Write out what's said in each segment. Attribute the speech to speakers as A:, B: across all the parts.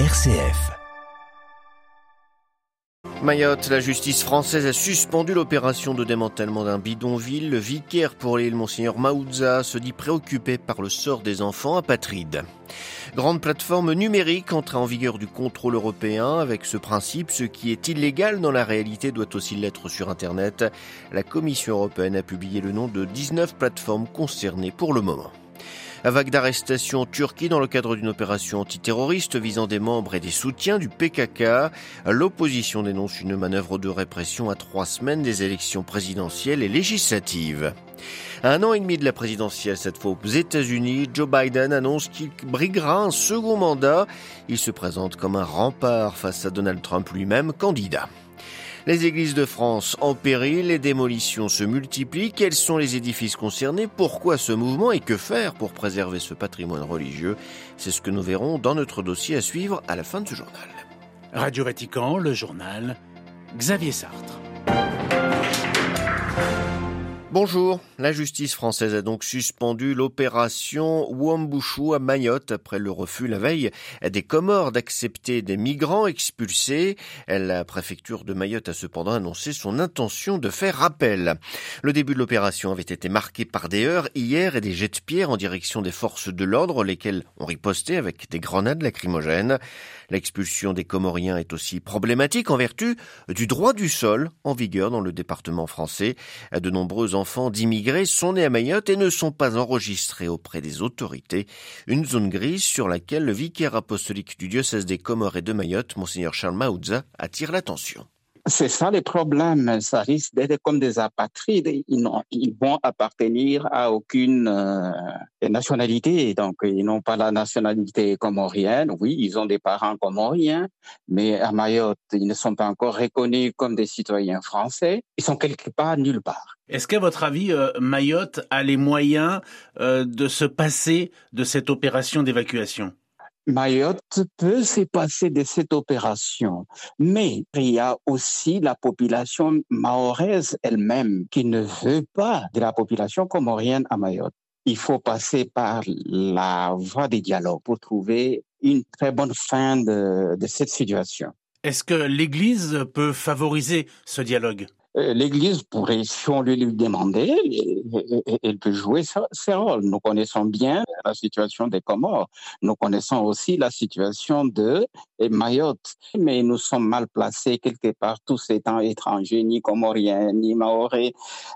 A: RCF.
B: Mayotte, la justice française a suspendu l'opération de démantèlement d'un bidonville. Le vicaire pour l'île, Monseigneur Maouza, se dit préoccupé par le sort des enfants apatrides. Grande plateforme numérique entrée en vigueur du contrôle européen. Avec ce principe, ce qui est illégal dans la réalité doit aussi l'être sur Internet. La Commission européenne a publié le nom de 19 plateformes concernées pour le moment. La vague d'arrestations en Turquie dans le cadre d'une opération antiterroriste visant des membres et des soutiens du PKK. L'opposition dénonce une manœuvre de répression à trois semaines des élections présidentielles et législatives. Un an et demi de la présidentielle, cette fois aux États-Unis, Joe Biden annonce qu'il briguera un second mandat. Il se présente comme un rempart face à Donald Trump lui-même candidat. Les églises de France en péril, les démolitions se multiplient. Quels sont les édifices concernés? Pourquoi ce mouvement et que faire pour préserver ce patrimoine religieux? C'est ce que nous verrons dans notre dossier à suivre à la fin de ce journal.
C: Radio Vatican, le journal, Xavier Sartre.
B: Bonjour. La justice française a donc suspendu l'opération Wambushu à Mayotte après le refus la veille des Comores d'accepter des migrants expulsés. La préfecture de Mayotte a cependant annoncé son intention de faire appel. Le début de l'opération avait été marqué par des heurts hier et des jets de pierre en direction des forces de l'ordre, lesquelles ont riposté avec des grenades lacrymogènes. L'expulsion des Comoriens est aussi problématique en vertu du droit du sol en vigueur dans le département français. De nombreux enfants d'immigrés sont nés à Mayotte et ne sont pas enregistrés auprès des autorités. Une zone grise sur laquelle le vicaire apostolique du diocèse des Comores et de Mayotte, Monseigneur Charles Maouza, attire l'attention.
D: C'est ça le problème. Ça risque d'être comme des apatrides. Ils, vont appartenir à aucune euh, nationalité. Donc, ils n'ont pas la nationalité comorienne. Oui, ils ont des parents comoriens, mais à Mayotte, ils ne sont pas encore reconnus comme des citoyens français. Ils sont quelque part nulle part.
C: Est-ce qu'à votre avis, euh, Mayotte a les moyens euh, de se passer de cette opération d'évacuation?
D: Mayotte peut se passer de cette opération, mais il y a aussi la population mahoraise elle-même qui ne veut pas de la population comorienne à Mayotte. Il faut passer par la voie des dialogues pour trouver une très bonne fin de, de cette situation.
C: Est-ce que l'Église peut favoriser ce dialogue?
D: L'Église pourrait, si on lui, demandait, elle peut jouer ses rôles. Nous connaissons bien la situation des Comores. Nous connaissons aussi la situation de Mayotte. Mais nous sommes mal placés quelque part, tous étant étrangers, ni comoriens, ni maorais.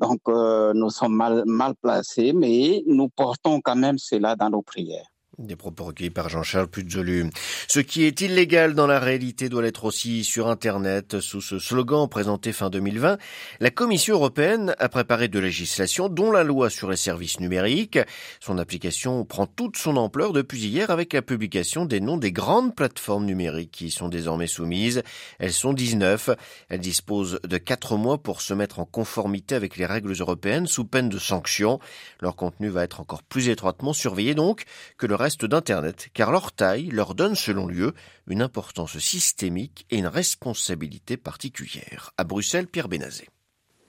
D: Donc, euh, nous sommes mal, mal placés, mais nous portons quand même cela dans nos prières.
B: Des propos recueillis par Jean-Charles Puzolu. Ce qui est illégal dans la réalité doit l'être aussi sur Internet. Sous ce slogan présenté fin 2020, la Commission européenne a préparé de législation, dont la loi sur les services numériques. Son application prend toute son ampleur depuis hier avec la publication des noms des grandes plateformes numériques qui sont désormais soumises. Elles sont 19. Elles disposent de 4 mois pour se mettre en conformité avec les règles européennes sous peine de sanctions. Leur contenu va être encore plus étroitement surveillé donc que le reste d'Internet, car leur taille leur donne, selon lieu, une importance systémique et une responsabilité particulière. À Bruxelles, Pierre Bénazé.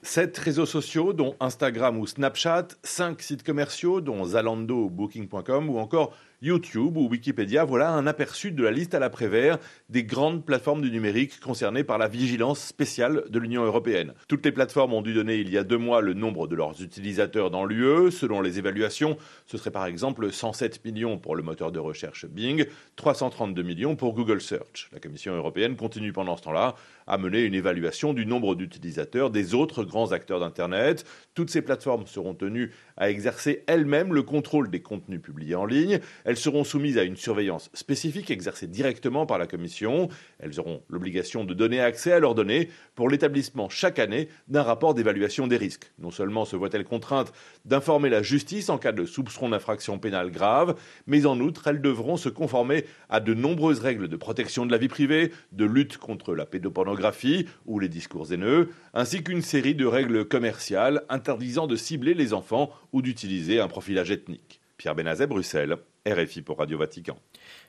E: Sept réseaux sociaux, dont Instagram ou Snapchat, cinq sites commerciaux, dont Zalando Booking.com, ou encore YouTube ou Wikipédia, voilà un aperçu de la liste à l'après-vert des grandes plateformes du numérique concernées par la vigilance spéciale de l'Union européenne. Toutes les plateformes ont dû donner il y a deux mois le nombre de leurs utilisateurs dans l'UE. Selon les évaluations, ce serait par exemple 107 millions pour le moteur de recherche Bing, 332 millions pour Google Search. La Commission européenne continue pendant ce temps-là à mener une évaluation du nombre d'utilisateurs des autres grands acteurs d'Internet. Toutes ces plateformes seront tenues à exercer elles-mêmes le contrôle des contenus publiés en ligne. Seront soumises à une surveillance spécifique exercée directement par la Commission. Elles auront l'obligation de donner accès à leurs données pour l'établissement chaque année d'un rapport d'évaluation des risques. Non seulement se voient-elles contraintes d'informer la justice en cas de soupçon d'infraction pénale grave, mais en outre, elles devront se conformer à de nombreuses règles de protection de la vie privée, de lutte contre la pédopornographie ou les discours haineux, ainsi qu'une série de règles commerciales interdisant de cibler les enfants ou d'utiliser un profilage ethnique. Pierre Benazet, Bruxelles. RFI pour Radio Vatican.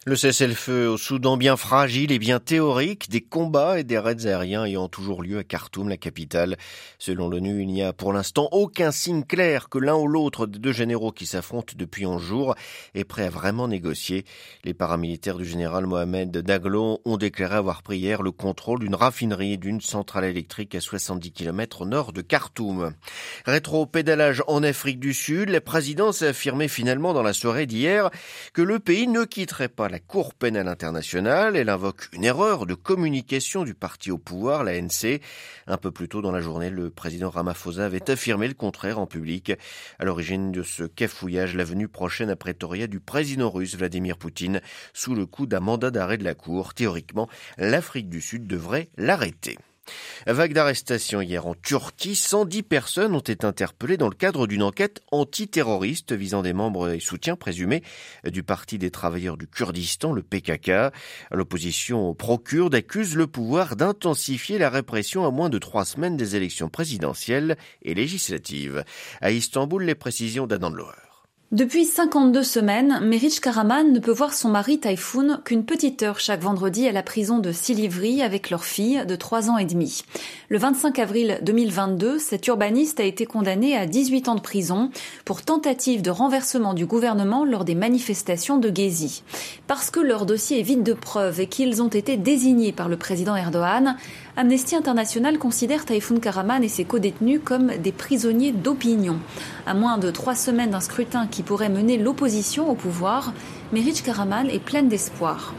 B: Le cessez-le-feu au Soudan bien fragile et bien théorique, des combats et des raids aériens ayant toujours lieu à Khartoum, la capitale. Selon l'ONU, il n'y a pour l'instant aucun signe clair que l'un ou l'autre des deux généraux qui s'affrontent depuis 11 jours est prêt à vraiment négocier. Les paramilitaires du général Mohamed Daglo ont déclaré avoir pris hier le contrôle d'une raffinerie et d'une centrale électrique à 70 km au nord de Khartoum. Rétro-pédalage en Afrique du Sud, la présidence a affirmé finalement dans la soirée d'hier que le pays ne quitterait pas la Cour pénale internationale. Elle invoque une erreur de communication du parti au pouvoir, l'ANC. Un peu plus tôt dans la journée, le président Ramaphosa avait affirmé le contraire en public. À l'origine de ce cafouillage, la venue prochaine à Pretoria du président russe Vladimir Poutine sous le coup d'un mandat d'arrêt de la Cour. Théoriquement, l'Afrique du Sud devrait l'arrêter. Vague d'arrestations hier en Turquie, 110 personnes ont été interpellées dans le cadre d'une enquête antiterroriste visant des membres et soutiens présumés du Parti des travailleurs du Kurdistan, le PKK. L'opposition pro-kurde le pouvoir d'intensifier la répression à moins de trois semaines des élections présidentielles et législatives. À Istanbul, les précisions Loher.
A: Depuis 52 semaines, Meric Karaman ne peut voir son mari Typhoon qu'une petite heure chaque vendredi à la prison de Silivri avec leur fille de 3 ans et demi. Le 25 avril 2022, cet urbaniste a été condamné à 18 ans de prison pour tentative de renversement du gouvernement lors des manifestations de Gezi. Parce que leur dossier est vide de preuves et qu'ils ont été désignés par le président Erdogan, Amnesty International considère Typhoon Karaman et ses co-détenus comme des prisonniers d'opinion. À moins de trois semaines d'un scrutin qui pourrait mener l'opposition au pouvoir, Meric Karaman est pleine d'espoir.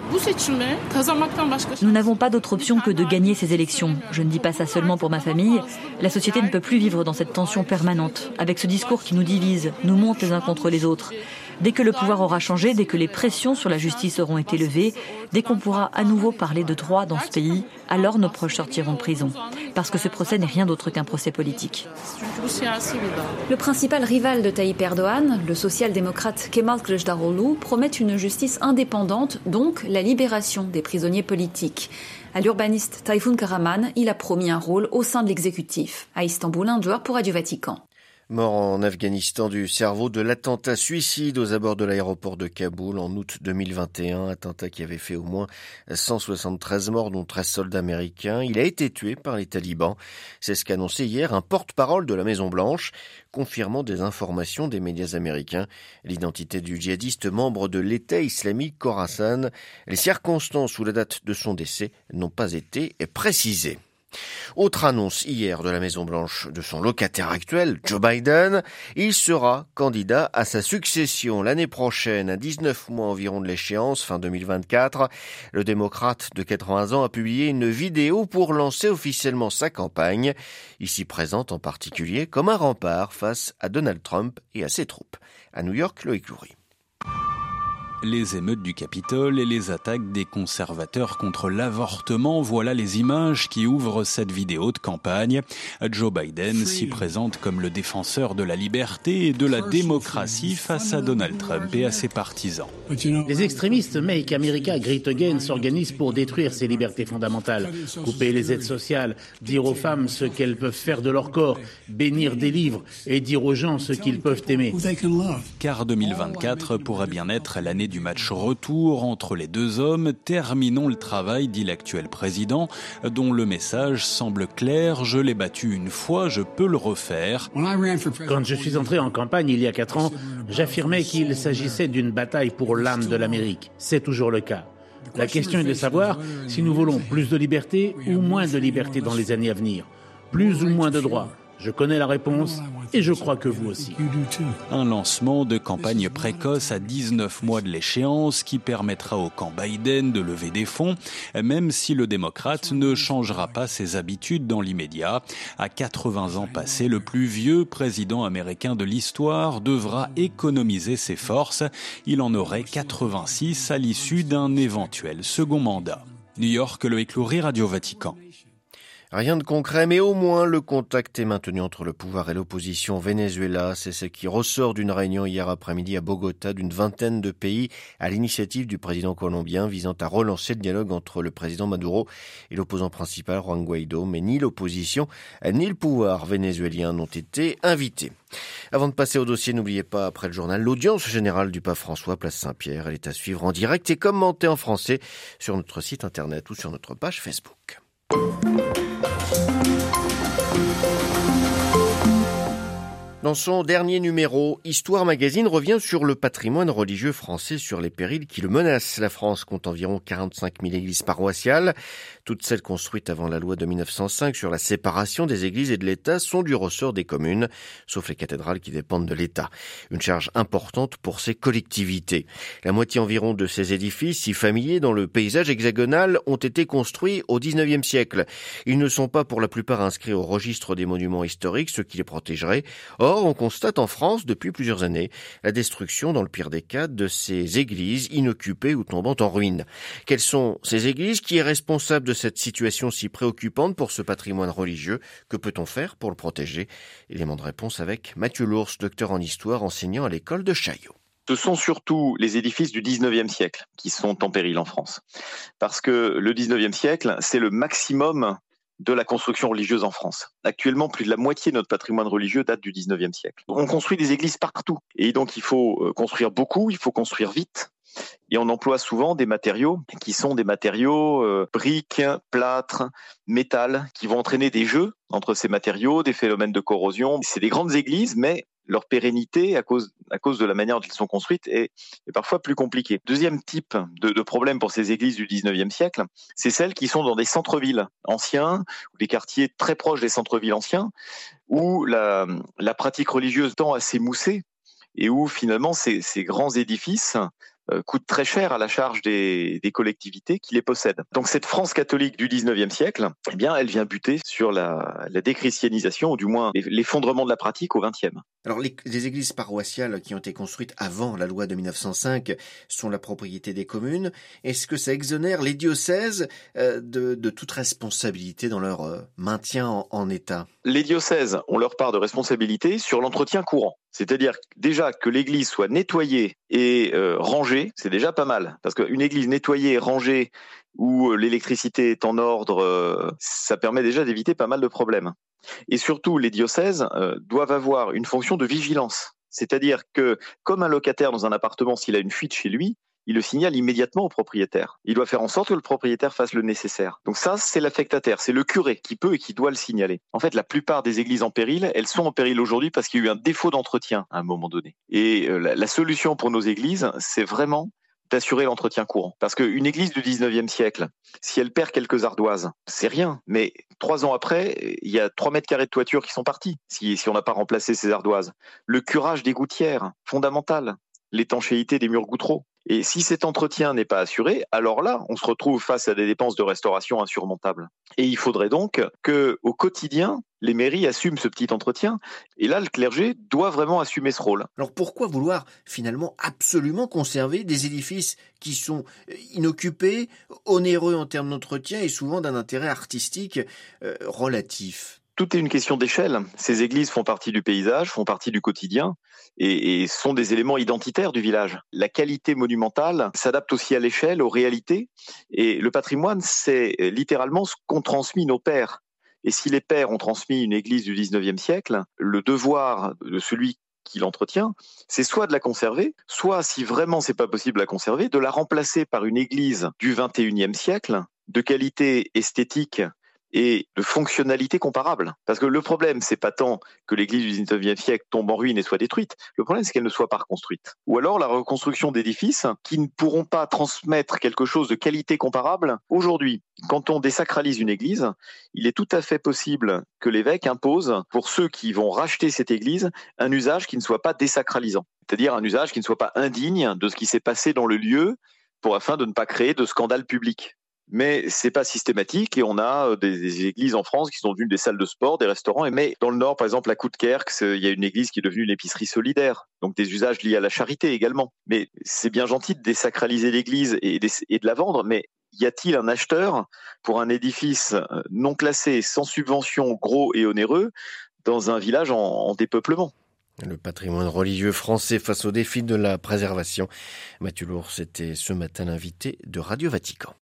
F: Nous n'avons pas d'autre option que de gagner ces élections. Je ne dis pas ça seulement pour ma famille. La société ne peut plus vivre dans cette tension permanente, avec ce discours qui nous divise, nous monte les uns contre les autres. Dès que le pouvoir aura changé, dès que les pressions sur la justice auront été levées, dès qu'on pourra à nouveau parler de droit dans ce pays, alors nos proches sortiront de prison. Parce que ce procès n'est rien d'autre qu'un procès politique.
A: Le principal rival de Tayyip Erdogan, le social-démocrate Kemal Kılıçdaroğlu, promet une justice indépendante, donc la libération des prisonniers politiques. À l'urbaniste Tayfun Karaman, il a promis un rôle au sein de l'exécutif. À Istanbul, un joueur pour Radio Vatican.
B: Mort en Afghanistan du cerveau de l'attentat suicide aux abords de l'aéroport de Kaboul en août 2021, attentat qui avait fait au moins 173 morts, dont 13 soldats américains. Il a été tué par les talibans. C'est ce qu'a hier un porte-parole de la Maison Blanche, confirmant des informations des médias américains. L'identité du djihadiste membre de l'État islamique Khorasan, les circonstances ou la date de son décès n'ont pas été précisées. Autre annonce hier de la Maison-Blanche de son locataire actuel, Joe Biden. Il sera candidat à sa succession l'année prochaine, à 19 mois environ de l'échéance, fin 2024. Le démocrate de 80 ans a publié une vidéo pour lancer officiellement sa campagne. Ici présente en particulier comme un rempart face à Donald Trump et à ses troupes. À New York, Loïc Loury
G: les émeutes du Capitole et les attaques des conservateurs contre l'avortement. Voilà les images qui ouvrent cette vidéo de campagne. Joe Biden s'y présente comme le défenseur de la liberté et de la démocratie face à Donald Trump et à ses partisans.
C: Les extrémistes Make America Great Again s'organisent pour détruire ces libertés fondamentales, couper les aides sociales, dire aux femmes ce qu'elles peuvent faire de leur corps, bénir des livres et dire aux gens ce qu'ils peuvent aimer.
G: Car 2024 pourrait bien être l'année du match retour entre les deux hommes, terminons le travail, dit l'actuel président, dont le message semble clair, je l'ai battu une fois, je peux le refaire.
C: Quand je suis entré en campagne il y a quatre ans, j'affirmais qu'il s'agissait d'une bataille pour l'âme de l'Amérique. C'est toujours le cas. La question est de savoir si nous voulons plus de liberté ou moins de liberté dans les années à venir, plus ou moins de droits je connais la réponse et je crois que vous aussi.
G: Un lancement de campagne précoce à 19 mois de l'échéance qui permettra au camp Biden de lever des fonds, même si le démocrate ne changera pas ses habitudes dans l'immédiat. À 80 ans passés, le plus vieux président américain de l'histoire devra économiser ses forces. Il en aurait 86 à l'issue d'un éventuel second mandat. New York, le écloury Radio Vatican.
B: Rien de concret, mais au moins le contact est maintenu entre le pouvoir et l'opposition au Venezuela. C'est ce qui ressort d'une réunion hier après-midi à Bogota d'une vingtaine de pays à l'initiative du président colombien visant à relancer le dialogue entre le président Maduro et l'opposant principal Juan Guaido. Mais ni l'opposition ni le pouvoir vénézuélien n'ont été invités. Avant de passer au dossier, n'oubliez pas, après le journal, l'audience générale du pape François, place Saint-Pierre. Elle est à suivre en direct et commentée en français sur notre site internet ou sur notre page Facebook. Dans son dernier numéro, Histoire Magazine revient sur le patrimoine religieux français, sur les périls qui le menacent. La France compte environ 45 000 églises paroissiales. Toutes celles construites avant la loi de 1905 sur la séparation des églises et de l'État sont du ressort des communes, sauf les cathédrales qui dépendent de l'État. Une charge importante pour ces collectivités. La moitié environ de ces édifices, si familiers dans le paysage hexagonal, ont été construits au 19e siècle. Ils ne sont pas pour la plupart inscrits au registre des monuments historiques, ce qui les protégerait. Or, on constate en France depuis plusieurs années la destruction, dans le pire des cas, de ces églises inoccupées ou tombant en ruine. Quelles sont ces églises Qui est responsable de cette situation si préoccupante pour ce patrimoine religieux? Que peut-on faire pour le protéger? Élément de réponse avec Mathieu Lours, docteur en histoire, enseignant à l'école de Chaillot
H: ce sont surtout les édifices du 19e siècle qui sont en péril en France. Parce que le 19e siècle, c'est le maximum de la construction religieuse en France. Actuellement, plus de la moitié de notre patrimoine religieux date du 19e siècle. On construit des églises partout. Et donc, il faut euh, construire beaucoup, il faut construire vite. Et on emploie souvent des matériaux qui sont des matériaux euh, briques, plâtre, métal, qui vont entraîner des jeux entre ces matériaux, des phénomènes de corrosion. C'est des grandes églises, mais leur pérennité, à cause, à cause de la manière dont elles sont construites, est, parfois plus compliquée. Deuxième type de, problème pour ces églises du 19e siècle, c'est celles qui sont dans des centres-villes anciens, ou des quartiers très proches des centres-villes anciens, où la, pratique religieuse tend à s'émousser et où finalement ces, grands édifices coûte très cher à la charge des, des, collectivités qui les possèdent. Donc cette France catholique du 19e siècle, eh bien, elle vient buter sur la, la déchristianisation, ou du moins l'effondrement de la pratique au 20e.
B: Alors les, les, églises paroissiales qui ont été construites avant la loi de 1905 sont la propriété des communes. Est-ce que ça exonère les diocèses euh, de, de, toute responsabilité dans leur euh, maintien en, en état?
H: Les diocèses ont leur part de responsabilité sur l'entretien courant. C'est-à-dire déjà que l'église soit nettoyée et euh, rangée, c'est déjà pas mal. Parce qu'une église nettoyée et rangée où l'électricité est en ordre, euh, ça permet déjà d'éviter pas mal de problèmes. Et surtout, les diocèses euh, doivent avoir une fonction de vigilance. C'est-à-dire que, comme un locataire dans un appartement, s'il a une fuite chez lui, il le signale immédiatement au propriétaire. Il doit faire en sorte que le propriétaire fasse le nécessaire. Donc ça, c'est l'affectataire, c'est le curé qui peut et qui doit le signaler. En fait, la plupart des églises en péril, elles sont en péril aujourd'hui parce qu'il y a eu un défaut d'entretien à un moment donné. Et euh, la, solution pour nos églises, c'est vraiment d'assurer l'entretien courant. Parce qu'une église du 19e siècle, si elle perd quelques ardoises, c'est rien. Mais trois ans après, il y a trois mètres carrés de toiture qui sont partis, si, on n'a pas remplacé ces ardoises. Le curage des gouttières, fondamental. L'étanchéité des murs gouttereaux. Et si cet entretien n'est pas assuré, alors là, on se retrouve face à des dépenses de restauration insurmontables. Et il faudrait donc que, au quotidien, les mairies assument ce petit entretien. Et là, le clergé doit vraiment assumer ce rôle.
B: Alors pourquoi vouloir finalement absolument conserver des édifices qui sont inoccupés, onéreux en termes d'entretien et souvent d'un intérêt artistique euh, relatif?
H: Tout est une question d'échelle. Ces églises font partie du paysage, font partie du quotidien et, sont des éléments identitaires du village. La qualité monumentale s'adapte aussi à l'échelle, aux réalités. Et le patrimoine, c'est littéralement ce qu'ont transmis nos pères. Et si les pères ont transmis une église du 19e siècle, le devoir de celui qui l'entretient, c'est soit de la conserver, soit, si vraiment c'est pas possible de la conserver, de la remplacer par une église du 21e siècle, de qualité esthétique et de fonctionnalité comparable. Parce que le problème, c'est pas tant que l'église du 19e siècle tombe en ruine et soit détruite. Le problème, c'est qu'elle ne soit pas reconstruite. Ou alors la reconstruction d'édifices qui ne pourront pas transmettre quelque chose de qualité comparable. Aujourd'hui, quand on désacralise une église, il est tout à fait possible que l'évêque impose, pour ceux qui vont racheter cette église, un usage qui ne soit pas désacralisant. C'est-à-dire un usage qui ne soit pas indigne de ce qui s'est passé dans le lieu pour afin de ne pas créer de scandale public mais c'est pas systématique et on a euh, des, églises en France qui sont devenues des salles de sport, des restaurants. Et mais dans le Nord, par exemple, à Coudekerque, il y a une église qui est devenue une épicerie solidaire, donc des usages liés à la charité également. Mais c'est bien gentil de désacraliser l'église et, et de la vendre, mais y a-t-il un acheteur pour un édifice euh, non classé, sans subvention, gros et onéreux, dans un village en, dépeuplement?
B: Le patrimoine religieux français face au défi de la préservation. Mathieu Lourdes était ce matin l'invité de Radio Vatican.